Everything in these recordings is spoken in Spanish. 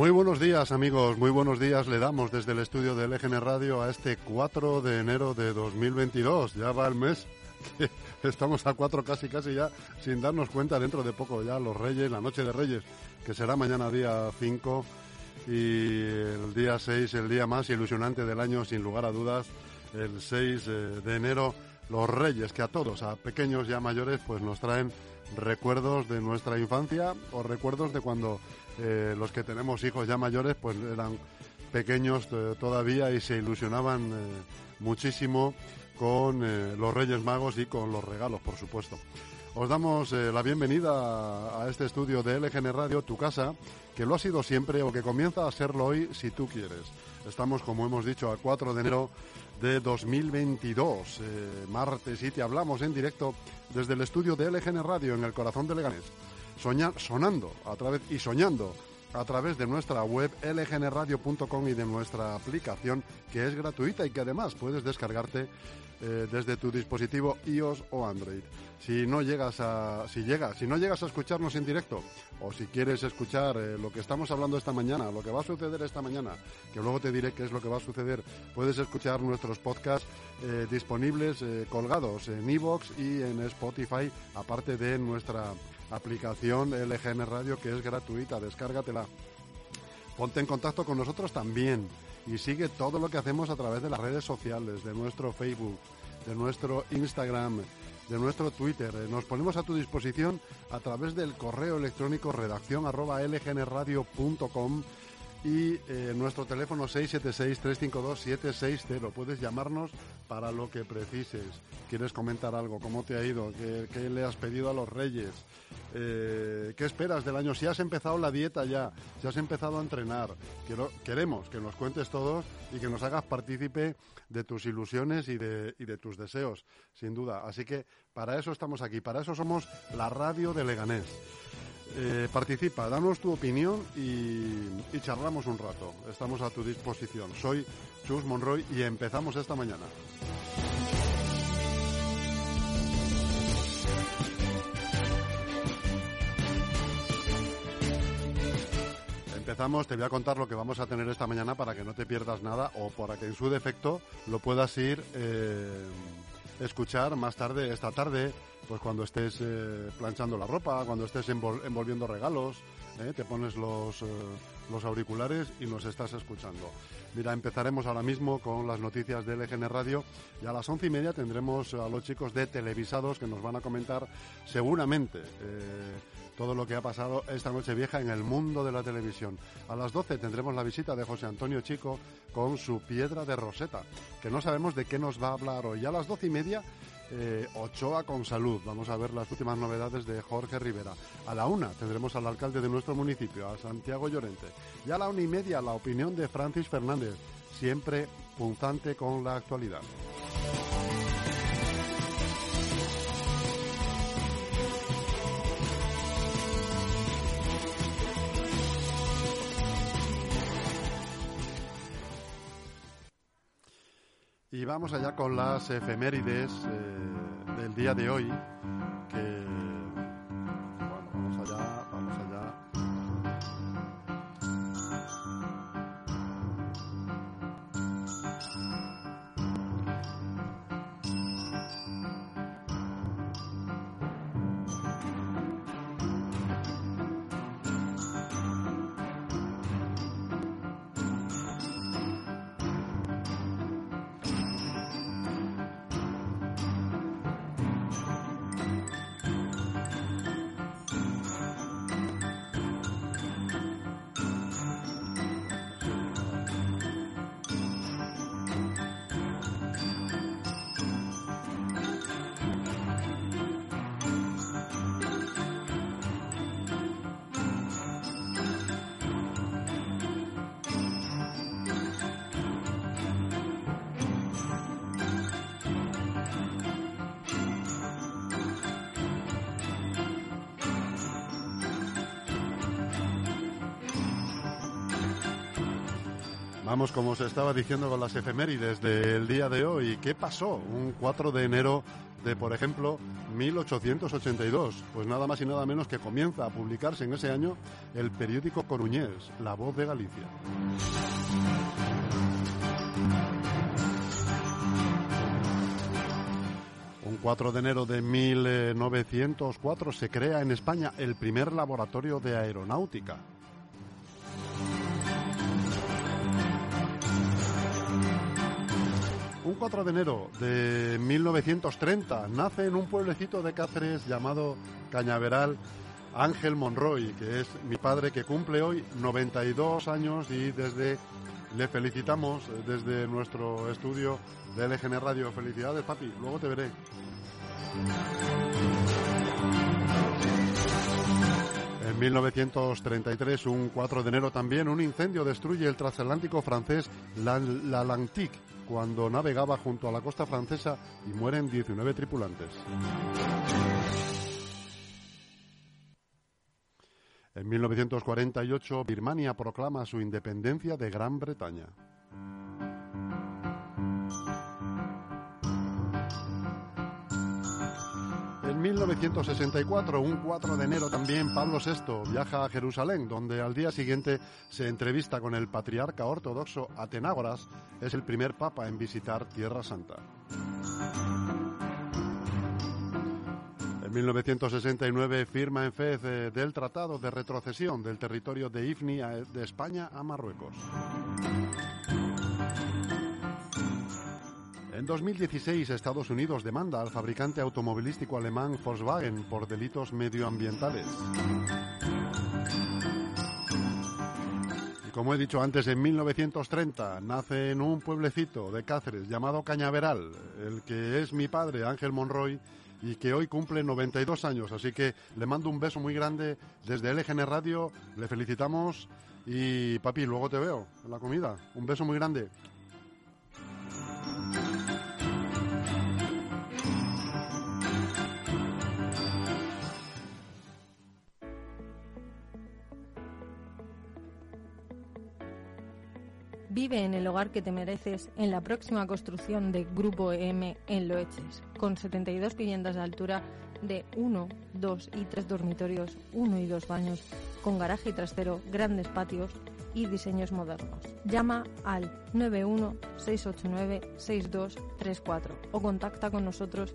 Muy buenos días amigos, muy buenos días le damos desde el estudio de LGN Radio a este 4 de enero de 2022. Ya va el mes, estamos a 4 casi casi ya sin darnos cuenta dentro de poco ya los Reyes, la noche de Reyes, que será mañana día 5 y el día 6, el día más ilusionante del año sin lugar a dudas, el 6 eh, de enero, los Reyes que a todos, a pequeños y a mayores, pues nos traen recuerdos de nuestra infancia o recuerdos de cuando eh, los que tenemos hijos ya mayores pues eran pequeños eh, todavía y se ilusionaban eh, muchísimo con los Reyes Magos y con los regalos, por supuesto. Os damos la bienvenida a este estudio de LGN Radio, tu casa, que lo ha sido siempre o que comienza a serlo hoy si tú quieres. Estamos, como hemos dicho, a 4 de enero de 2022, martes, y te hablamos en directo desde el estudio de LGN Radio en el corazón de Leganés sonando a través y soñando a través de nuestra web lgnradio.com y de nuestra aplicación que es gratuita y que además puedes descargarte eh, desde tu dispositivo iOS o Android. Si no llegas a si si no llegas a escucharnos en directo o si quieres escuchar eh, lo que estamos hablando esta mañana, lo que va a suceder esta mañana, que luego te diré qué es lo que va a suceder, puedes escuchar nuestros podcasts eh, disponibles colgados en iVoox y en Spotify, aparte de nuestra aplicación LGN Radio que es gratuita, descárgatela. Ponte en contacto con nosotros también y sigue todo lo que hacemos a través de las redes sociales, de nuestro Facebook, de nuestro Instagram, de nuestro Twitter. Eh, nos ponemos a tu disposición a través del correo electrónico redacción y eh, nuestro teléfono 676-352-760. Puedes llamarnos para lo que precises. ¿Quieres comentar algo? ¿Cómo te ha ido? ¿Qué, le has pedido a los reyes? Eh, ¿Qué esperas del año? Si has empezado la dieta ya, si has empezado a entrenar, queremos que nos cuentes todos y que nos hagas partícipe de tus ilusiones y de, y de tus deseos, sin duda. Así que para eso estamos aquí, para eso somos la radio de Leganés. Eh, participa, danos tu opinión y, charlamos un rato. Estamos a tu disposición. Soy Chus Monroy y empezamos esta mañana. Empezamos, te voy a contar lo que vamos a tener esta mañana para que no te pierdas nada o para que en su defecto lo puedas ir eh, escuchar más tarde, esta tarde, pues cuando estés eh, planchando la ropa, cuando estés envolviendo regalos, eh, te pones los, eh, los auriculares y nos estás escuchando. Mira, empezaremos ahora mismo con las noticias de LGN Radio y a las once y media tendremos a los chicos de Televisados que nos van a comentar seguramente todo lo que ha pasado esta noche vieja en el mundo de la televisión. A las 12 tendremos la visita de José Antonio Chico con su piedra de Roseta, que no sabemos de qué nos va a hablar hoy. a las doce y media eh, Ochoa con salud. Vamos a ver las últimas novedades de Jorge Rivera. A la una tendremos al alcalde de nuestro municipio, a Santiago Llorente. Y a la una y media la opinión de Francis Fernández, siempre punzante con la actualidad. Y vamos allá con las efemérides eh, del día de hoy, que Vamos, como se estaba diciendo con las efemérides del día de hoy, ¿qué pasó un 4 de enero de, por ejemplo, 1882. Pues nada más y nada menos que comienza a publicarse en ese año el periódico coruñés, La Voz de Galicia. Un 4 de enero de 1904 se crea en España el primer laboratorio de aeronáutica. 4 de enero de 1930 nace en un pueblecito de Cáceres llamado Cañaveral Ángel Monroy, que es mi padre que cumple hoy 92 años y desde le felicitamos desde nuestro estudio de LGN Radio. Felicidades, papi. Luego te veré. En 1933, un 4 de enero también, un incendio destruye el transatlántico francés L'Atlantique cuando navegaba junto a la costa francesa y mueren 19 tripulantes. En 1948, Birmania proclama su independencia de Gran Bretaña. 1964, un 4 de enero también, Pablo VI viaja a Jerusalén, donde al día siguiente se entrevista con el patriarca ortodoxo Atenágoras, es el primer papa en visitar Tierra Santa. En 1969 firma en Fez eh, del Tratado de Retrocesión del territorio de Ifni de España a Marruecos. En 2016 Estados Unidos demanda al fabricante automovilístico alemán Volkswagen por delitos medioambientales. Y como he dicho antes, en 1930 nace en un pueblecito de Cáceres llamado Cañaveral, el que es mi padre, Ángel Monroy, y que hoy cumple 92 años. Así que le mando un beso muy grande desde LGN Radio, le felicitamos y papi, luego te veo en la comida. Un beso muy grande. Vive en el hogar que te mereces en la próxima construcción de Grupo EM en Loeches, con 72 viviendas de altura de 1, 2 y 3 dormitorios, 1 y 2 baños, con garaje y trastero, grandes patios y diseños modernos. Llama al 91-689-6234 o contacta con nosotros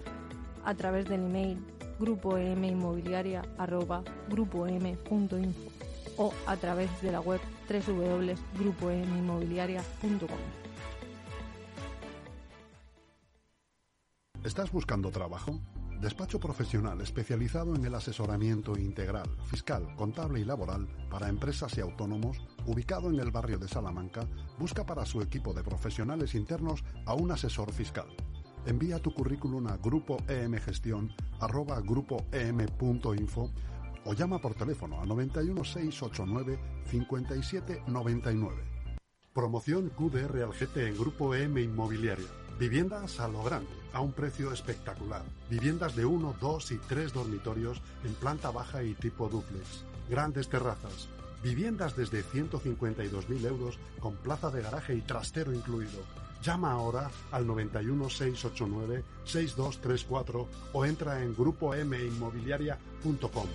a través del email grupoeminmobiliaria.grupoem.info o a través de la web www.grupoeminmobiliaria.com. ¿Estás buscando trabajo? Despacho profesional especializado en el asesoramiento integral, fiscal, contable y laboral para empresas y autónomos, ubicado en el barrio de Salamanca, busca para su equipo de profesionales internos a un asesor fiscal. Envía tu currículum a grupoemgestión@grupoem.info o llama por teléfono a 91 689 5799. Promoción QDR al en Grupo M Inmobiliaria. Viviendas a lo grande, a un precio espectacular. Viviendas de 1, 2 y 3 dormitorios en planta baja y tipo duplex. Grandes terrazas. Viviendas desde 152.000 euros con plaza de garaje y trastero incluido. Llama ahora al 91 689 6234 o entra en grupominmobiliaria.com.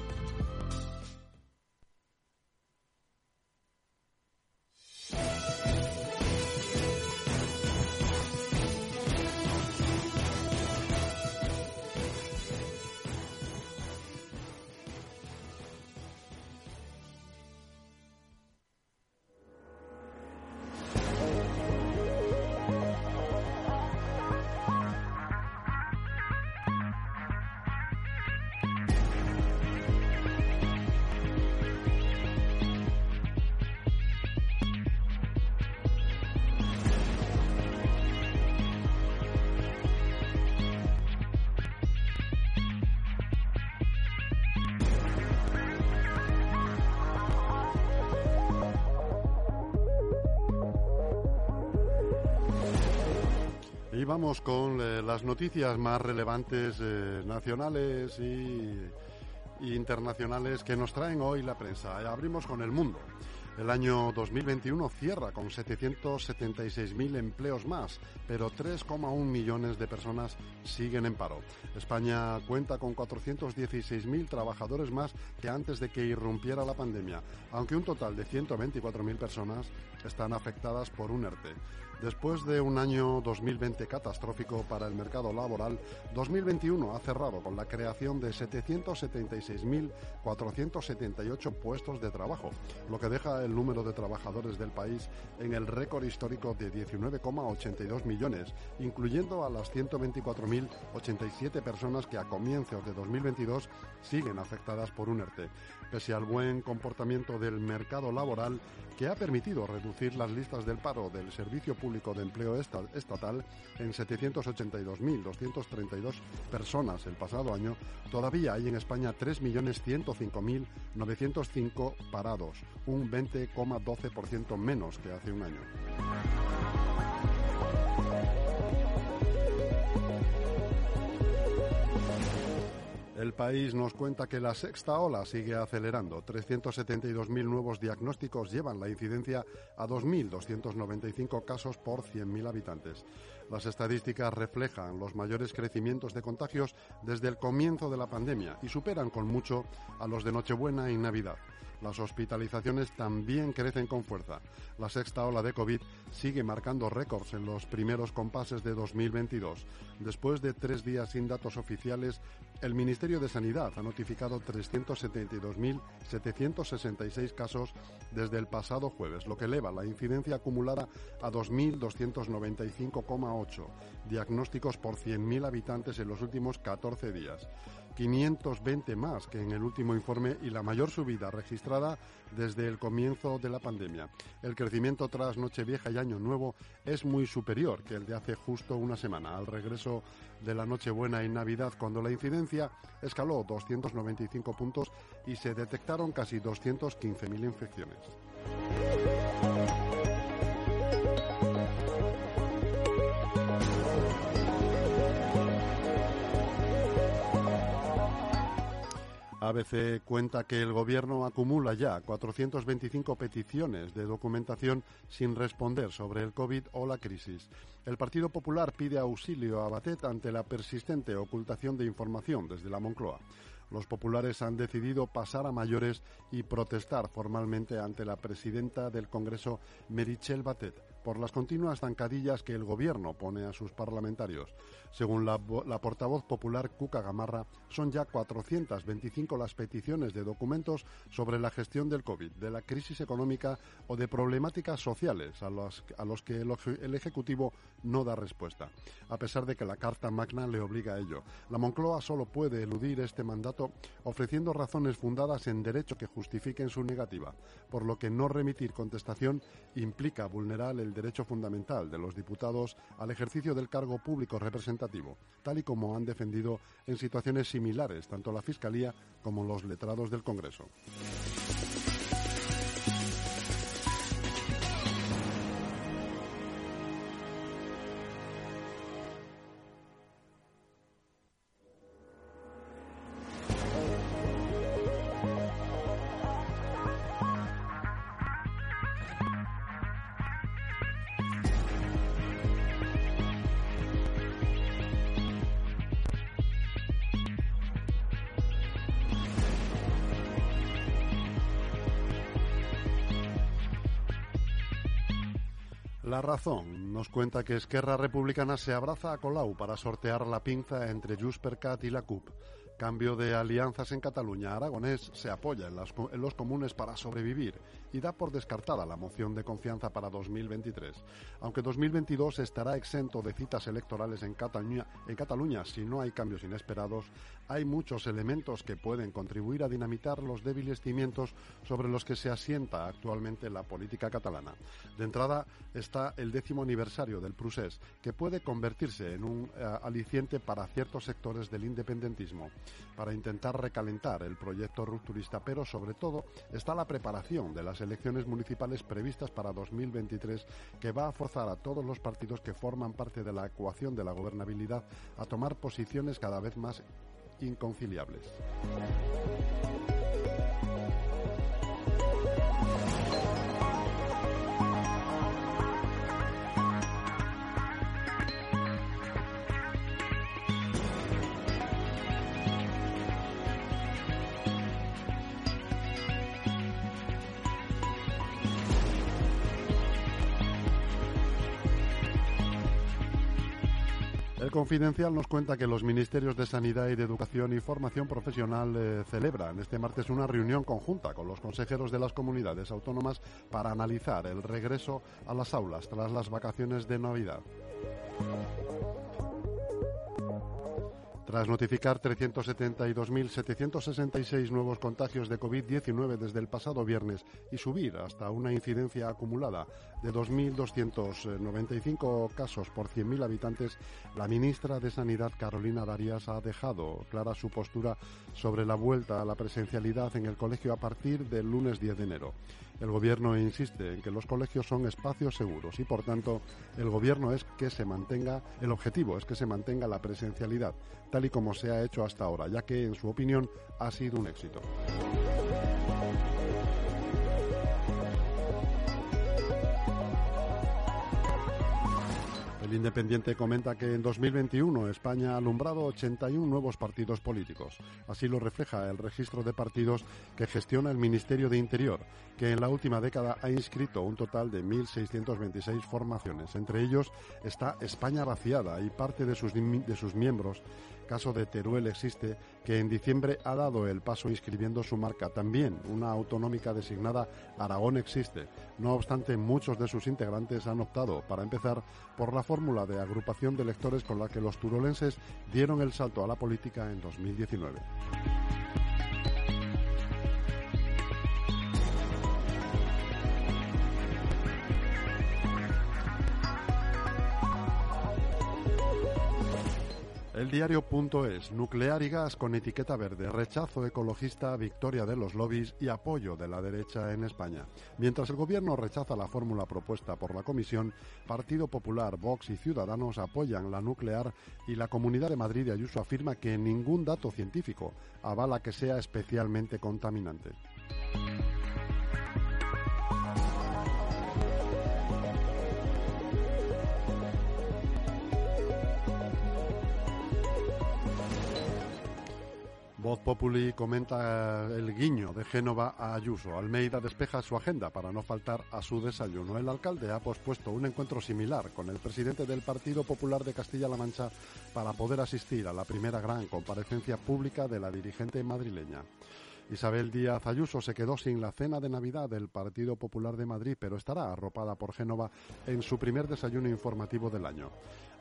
vamos con eh, las noticias más relevantes eh, nacionales y, y internacionales que nos traen hoy la prensa. Abrimos con el mundo. El año 2021 cierra con 776.000 empleos más, pero 3,1 millones de personas siguen en paro. España cuenta con 416.000 trabajadores más que antes de que irrumpiera la pandemia, aunque un total de 124.000 personas están afectadas por un ERTE. Después de un año 2020 catastrófico para el mercado laboral, 2021 ha cerrado con la creación de 776.478 puestos de trabajo, lo que deja el número de trabajadores del país en el récord histórico de 19,82 millones, incluyendo a las 124.087 personas que a comienzos de 2022 siguen afectadas por un ERTE pese al buen comportamiento del mercado laboral que ha permitido reducir las listas del paro del Servicio Público de Empleo Estatal en 782.232 personas el pasado año, todavía hay en España 3.105.905 parados, un 20,12% menos que hace un año. El país nos cuenta que la sexta ola sigue acelerando. 372.000 nuevos diagnósticos llevan la incidencia a 2.295 casos por 100.000 habitantes. Las estadísticas reflejan los mayores crecimientos de contagios desde el comienzo de la pandemia y superan con mucho a los de Nochebuena y Navidad. Las hospitalizaciones también crecen con fuerza. La sexta ola de COVID sigue marcando récords en los primeros compases de 2022. Después de tres días sin datos oficiales, el Ministerio de Sanidad ha notificado 372.766 casos desde el pasado jueves, lo que eleva la incidencia acumulada a 2.295,8 diagnósticos por 100.000 habitantes en los últimos 14 días. 520 más que en el último informe y la mayor subida registrada desde el comienzo de la pandemia. El crecimiento tras Nochevieja y Año Nuevo es muy superior que el de hace justo una semana, al regreso de la Nochebuena y Navidad, cuando la incidencia escaló 295 puntos y se detectaron casi 215.000 infecciones. ABC cuenta que el Gobierno acumula ya 425 peticiones de documentación sin responder sobre el COVID o la crisis. El Partido Popular pide auxilio a Batet ante la persistente ocultación de información desde la Moncloa. Los populares han decidido pasar a mayores y protestar formalmente ante la presidenta del Congreso, Merichel Batet por las continuas zancadillas que el Gobierno pone a sus parlamentarios. Según la, portavoz popular Cuca Gamarra, son ya 425 las peticiones de documentos sobre la gestión del COVID, de la crisis económica o de problemáticas sociales a los, a los que el, el Ejecutivo no da respuesta, a pesar de que la Carta Magna le obliga a ello. La Moncloa solo puede eludir este mandato ofreciendo razones fundadas en derecho que justifiquen su negativa, por lo que no remitir contestación implica vulnerar el derecho fundamental de los diputados al ejercicio del cargo público representativo, tal y como han defendido en situaciones similares tanto la Fiscalía como los letrados del Congreso. Razón nos cuenta que Esquerra Republicana se abraza a Colau para sortear la pinza entre Juspercat y la CUP. Cambio de alianzas en Cataluña. Aragonés se apoya en, los comunes para sobrevivir y da por descartada la moción de confianza para 2023. Aunque 2022 estará exento de citas electorales en Cataluña, en Cataluña si no hay cambios inesperados, hay muchos elementos que pueden contribuir a dinamitar los débiles cimientos sobre los que se asienta actualmente la política catalana. De entrada está el décimo aniversario del Prusés, que puede convertirse en un eh, aliciente para ciertos sectores del independentismo para intentar recalentar el proyecto rupturista, pero sobre todo está la preparación de las elecciones municipales previstas para 2023 que va a forzar a todos los partidos que forman parte de la ecuación de la gobernabilidad a tomar posiciones cada vez más inconciliables. El Confidencial nos cuenta que los ministerios de Sanidad y de Educación y Formación Profesional eh, celebran este martes una reunión conjunta con los consejeros de las comunidades autónomas para analizar el regreso a las aulas tras las vacaciones de Navidad. Tras notificar 372.766 nuevos contagios de COVID-19 desde el pasado viernes y subir hasta una incidencia acumulada de 2.295 casos por 100.000 habitantes, la ministra de Sanidad, Carolina Darias, ha dejado clara su postura sobre la vuelta a la presencialidad en el colegio a partir del lunes 10 de enero. El Gobierno insiste en que los colegios son espacios seguros y, por tanto, el Gobierno es que se mantenga, el objetivo es que se mantenga la presencialidad, tal y como se ha hecho hasta ahora, ya que, en su opinión, ha sido un éxito. El Independiente comenta que en 2021 España ha alumbrado 81 nuevos partidos políticos. Así lo refleja el registro de partidos que gestiona el Ministerio de Interior, que en la última década ha inscrito un total de 1.626 formaciones. Entre ellos está España vaciada y parte de sus, de sus miembros caso de Teruel existe, que en diciembre ha dado el paso inscribiendo su marca. También una autonómica designada Aragón existe. No obstante, muchos de sus integrantes han optado, para empezar, por la fórmula de agrupación de electores con la que los turolenses dieron el salto a la política en 2019. El diario.es, nuclear y gas con etiqueta verde, rechazo ecologista, victoria de los lobbies y apoyo de la derecha en España. Mientras el gobierno rechaza la fórmula propuesta por la Comisión, Partido Popular, Vox y Ciudadanos apoyan la nuclear y la Comunidad de Madrid de Ayuso afirma que ningún dato científico avala que sea especialmente contaminante. Voz Populi comenta el guiño de Génova a Ayuso. Almeida despeja su agenda para no faltar a su desayuno. El alcalde ha pospuesto un encuentro similar con el presidente del Partido Popular de Castilla-La Mancha para poder asistir a la primera gran comparecencia pública de la dirigente madrileña. Isabel Díaz Ayuso se quedó sin la cena de Navidad del Partido Popular de Madrid, pero estará arropada por Génova en su primer desayuno informativo del año.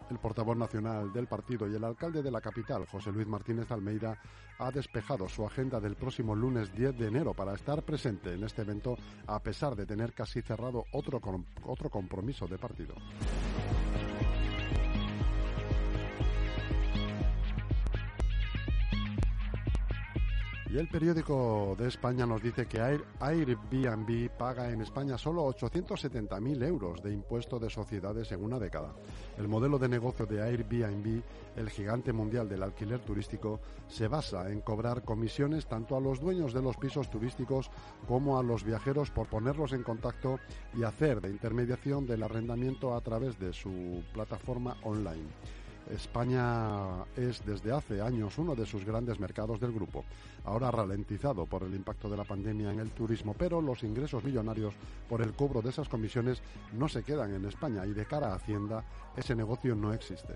El portavoz nacional del partido y el alcalde de la capital, José Luis Martínez Almeida, ha despejado su agenda del próximo lunes 10 de enero para estar presente en este evento, a pesar de tener casi cerrado otro, otro compromiso de partido. Y el periódico de España nos dice que Airbnb paga en España solo 870.000 euros de impuesto de sociedades en una década. El modelo de negocio de Airbnb, el gigante mundial del alquiler turístico, se basa en cobrar comisiones tanto a los dueños de los pisos turísticos como a los viajeros por ponerlos en contacto y hacer de intermediación del arrendamiento a través de su plataforma online. España es desde hace años uno de sus grandes mercados del grupo, ahora ralentizado por el impacto de la pandemia en el turismo, pero los ingresos millonarios por el cobro de esas comisiones no se quedan en España y de cara a Hacienda ese negocio no existe.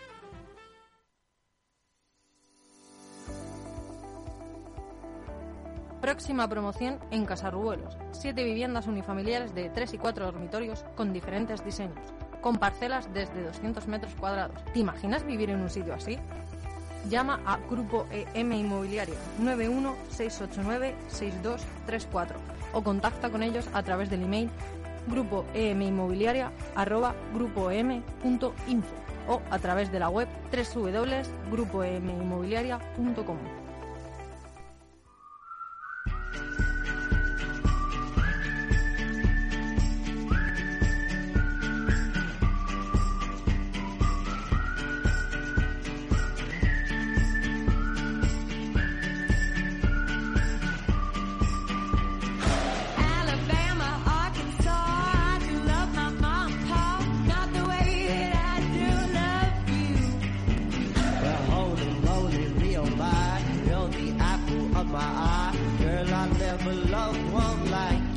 Próxima promoción en Casarruelos. Siete viviendas unifamiliares de 3 y 4 dormitorios con diferentes diseños, con parcelas desde 200 metros cuadrados. ¿Te imaginas vivir en un sitio así? Llama a Grupo EM Inmobiliaria 916896234 o contacta con ellos a través del email grupoeminmobiliaria@grupoem.info o a través de la web www.grupoeminmobiliaria.com. a loved one like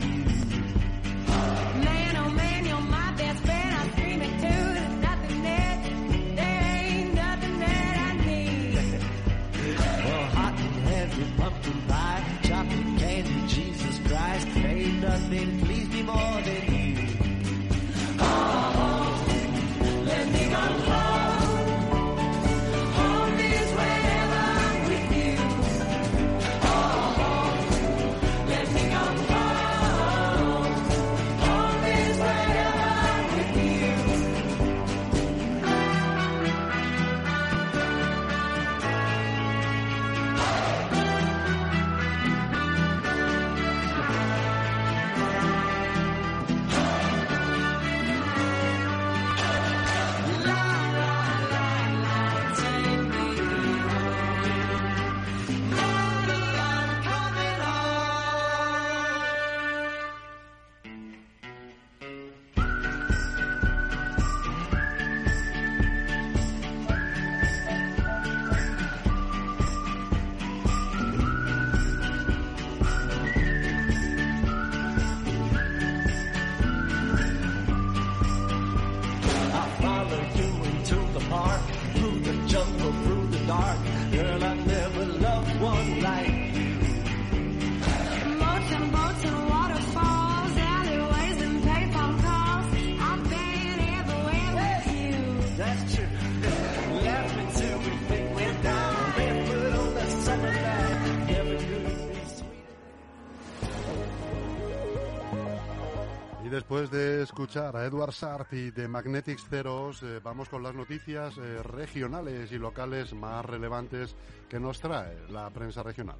escuchar a Edward Sharp y de Magnetics Zeros, eh, vamos con las noticias eh, regionales y locales más relevantes que nos trae la prensa regional.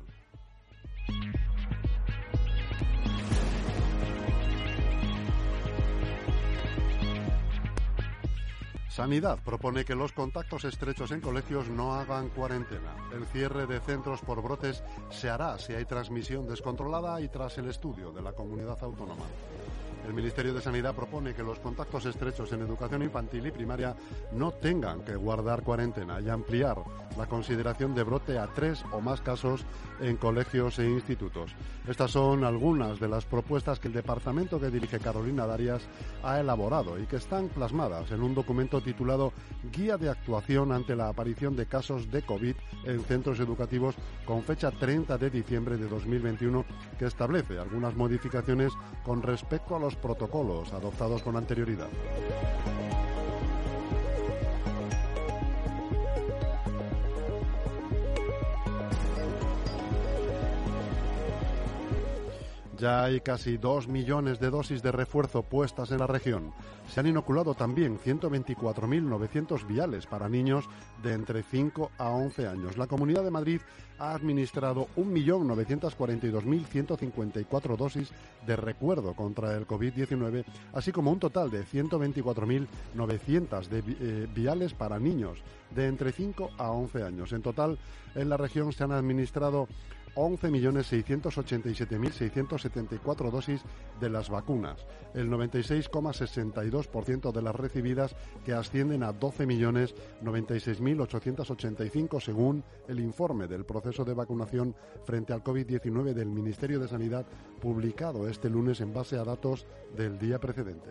Sanidad propone que los contactos estrechos en colegios no hagan cuarentena. El cierre de centros por brotes se hará si hay transmisión descontrolada y tras el estudio de la comunidad autónoma. El Ministerio de Sanidad propone que los contactos estrechos en educación infantil y primaria no tengan que guardar cuarentena y ampliar la consideración de brote a tres o más casos en colegios e institutos. Estas son algunas de las propuestas que el departamento que dirige Carolina Darias ha elaborado y que están plasmadas en un documento titulado Guía de actuación ante la aparición de casos de COVID en centros educativos con fecha 30 de diciembre de 2021 que establece algunas modificaciones con respecto a los protocolos adoptados con anterioridad. Ya hay casi dos millones de dosis de refuerzo puestas en la región. Se han inoculado también 124.900 viales para niños de entre 5 a 11 años. La Comunidad de Madrid ha administrado 1.942.154 dosis de recuerdo contra el COVID-19, así como un total de 124.900 de eh, viales para niños de entre 5 a 11 años. En total, en la región se han administrado 11.687.674 dosis de las vacunas, el 96,62% de las recibidas que ascienden a 12.096.885 según el informe del proceso de vacunación frente al COVID-19 del Ministerio de Sanidad publicado este lunes en base a datos del día precedente.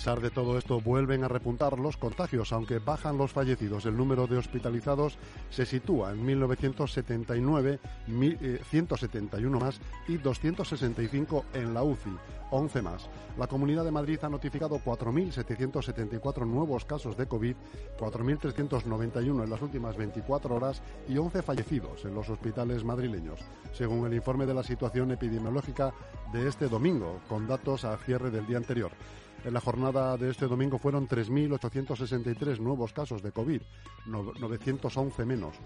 Pesar de todo esto, vuelven a repuntar los contagios, aunque bajan los fallecidos. El número de hospitalizados se sitúa en 1979, mi- eh, 171 más y 265 en la UCI, 11 más. La Comunidad de Madrid ha notificado 4.774 nuevos casos de COVID, 4.391 en las últimas 24 horas y 11 fallecidos en los hospitales madrileños, según el informe de la situación epidemiológica de este domingo, con datos a cierre del día anterior. En la jornada de este domingo fueron 3.863 nuevos casos de COVID, no- 911 menos,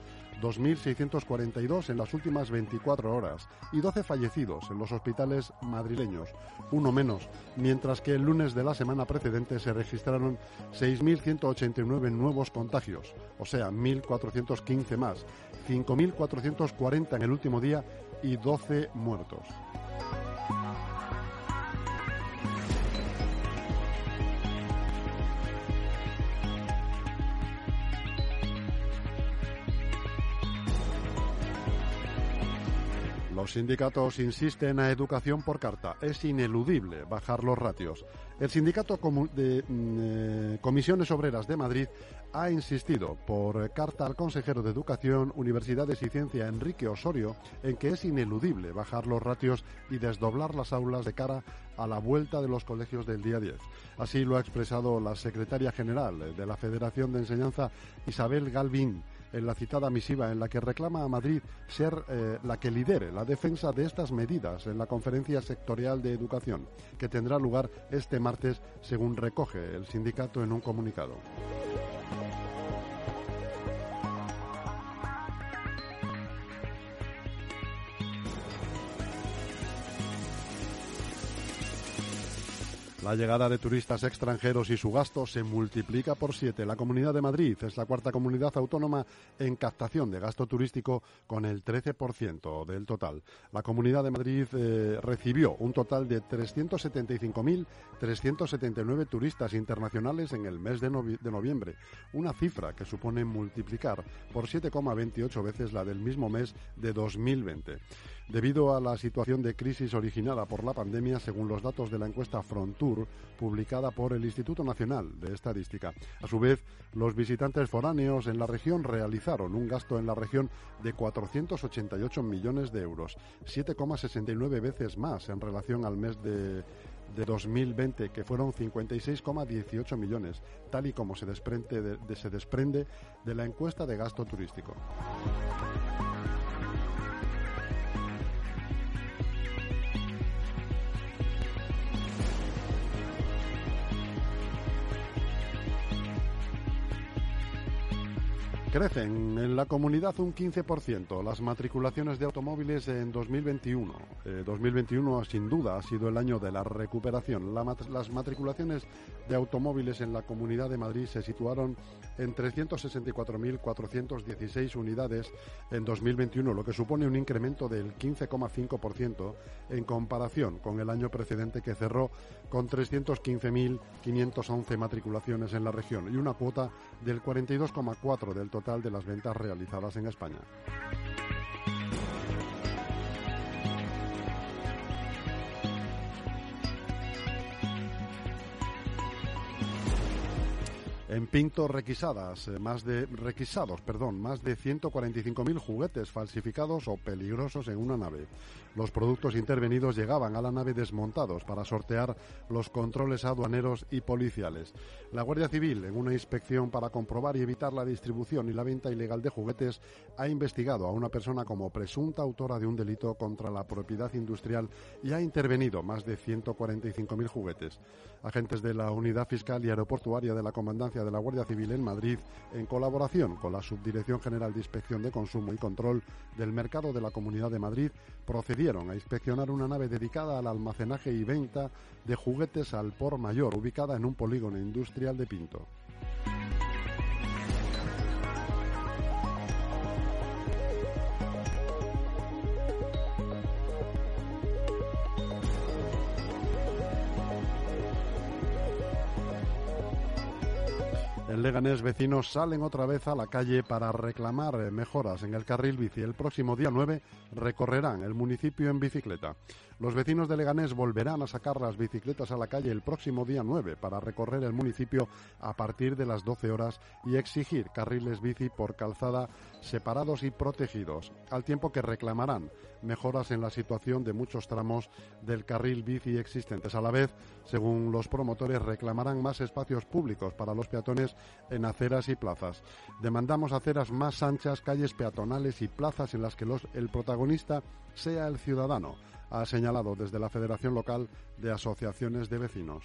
2.642 en las últimas 24 horas y 12 fallecidos en los hospitales madrileños, uno menos, mientras que el lunes de la semana precedente se registraron 6.189 nuevos contagios, o sea, 1.415 más, 5.440 en el último día y 12 muertos. Los sindicatos insisten a educación por carta. Es ineludible bajar los ratios. El sindicato de mm, eh, Comisiones Obreras de Madrid ha insistido por carta al consejero de Educación, Universidades y Ciencia, Enrique Osorio, en que es ineludible bajar los ratios y desdoblar las aulas de cara a la vuelta de los colegios del día 10. Así lo ha expresado la secretaria general de la Federación de Enseñanza, Isabel Galvín en la citada misiva en la que reclama a Madrid ser eh, la que lidere la defensa de estas medidas en la conferencia sectorial de educación, que tendrá lugar este martes, según recoge el sindicato en un comunicado. La llegada de turistas extranjeros y su gasto se multiplica por siete. La Comunidad de Madrid es la cuarta comunidad autónoma en captación de gasto turístico con el 13% del total. La Comunidad de Madrid eh, recibió un total de 375.379 turistas internacionales en el mes de, novi- de noviembre, una cifra que supone multiplicar por 7,28 veces la del mismo mes de 2020. Debido a la situación de crisis originada por la pandemia, según los datos de la encuesta Frontur, publicada por el Instituto Nacional de Estadística. A su vez, los visitantes foráneos en la región realizaron un gasto en la región de 488 millones de euros, 7,69 veces más en relación al mes de de 2020, que fueron 56,18 millones, tal y como se desprende de la encuesta de gasto turístico. Crecen en la comunidad un 15% las matriculaciones de automóviles en 2021. Eh, 2021 sin duda ha sido el año de la recuperación. Las matriculaciones de automóviles en la comunidad de Madrid se situaron en 364.416 unidades en 2021, lo que supone un incremento del 15,5% en comparación con el año precedente que cerró con 315.511 matriculaciones en la región y una cuota del 42,4% del total de las ventas realizadas en España. En Pinto requisadas, eh, más de requisados, perdón, más de 145.000 juguetes falsificados o peligrosos en una nave. Los productos intervenidos llegaban a la nave desmontados para sortear los controles aduaneros y policiales. La Guardia Civil, en una inspección para comprobar y evitar la distribución y la venta ilegal de juguetes, ha investigado a una persona como presunta autora de un delito contra la propiedad industrial y ha intervenido más de 145.000 juguetes. Agentes de la Unidad Fiscal y Aeroportuaria de la Comandancia de la Guardia Civil en Madrid, en colaboración con la Subdirección General de Inspección de Consumo y Control del Mercado de la Comunidad de Madrid, procedieron a inspeccionar una nave dedicada al almacenaje y venta de juguetes al por mayor, ubicada en un polígono industrial de Pinto. Leganés, vecinos salen otra vez a la calle para reclamar mejoras en el carril bici. El próximo día 9 recorrerán el municipio en bicicleta. Los vecinos de Leganés volverán a sacar las bicicletas a la calle el próximo día 9 para recorrer el municipio a partir de las 12 horas y exigir carriles bici por calzada separados y protegidos, al tiempo que reclamarán mejoras en la situación de muchos tramos del carril bici existentes. A la vez, según los promotores, reclamarán más espacios públicos para los peatones en aceras y plazas. Demandamos aceras más anchas, calles peatonales y plazas en las que el protagonista sea el ciudadano, ha señalado desde la Federación Local de Asociaciones de Vecinos.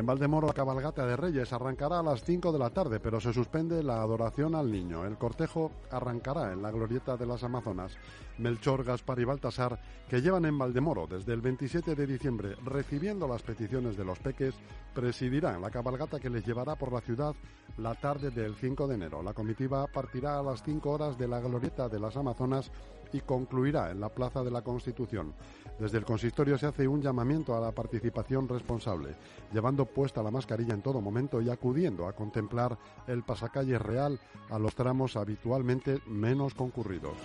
En Valdemoro, la cabalgata de Reyes arrancará a las 5 de la tarde, pero se suspende la adoración al niño. El cortejo arrancará en la glorieta de las Amazonas. Melchor, Gaspar y Baltasar, que llevan en Valdemoro desde el 27 de diciembre recibiendo las peticiones de los peques, presidirán la cabalgata que les llevará por la ciudad la tarde del 5 de enero. La comitiva partirá a las 5 horas de la glorieta de las Amazonas y concluirá en la Plaza de la Constitución. Desde el consistorio se hace un llamamiento a la participación responsable, llevando puesta la mascarilla en todo momento y acudiendo a contemplar el pasacalle real a los tramos habitualmente menos concurridos.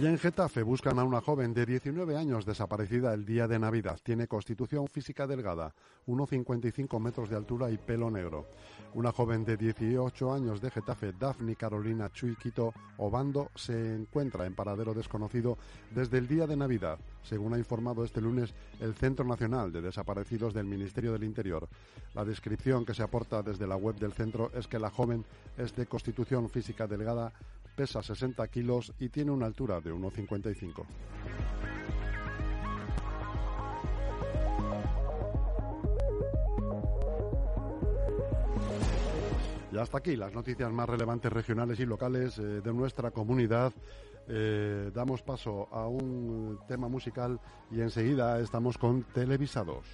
Y en Getafe buscan a una joven de 19 años desaparecida el día de Navidad. Tiene constitución física delgada, 1,55 metros de altura y pelo negro. Una joven de 18 años de Getafe, Daphne Carolina Chuiquito Obando, se encuentra en paradero desconocido desde el día de Navidad, según ha informado este lunes el Centro Nacional de Desaparecidos del Ministerio del Interior. La descripción que se aporta desde la web del centro es que la joven es de constitución física delgada, pesa 60 kilos y tiene una altura de 1,55. Y hasta aquí las noticias más relevantes regionales y locales eh, de nuestra comunidad. Eh, damos paso a un tema musical y enseguida estamos con televisados.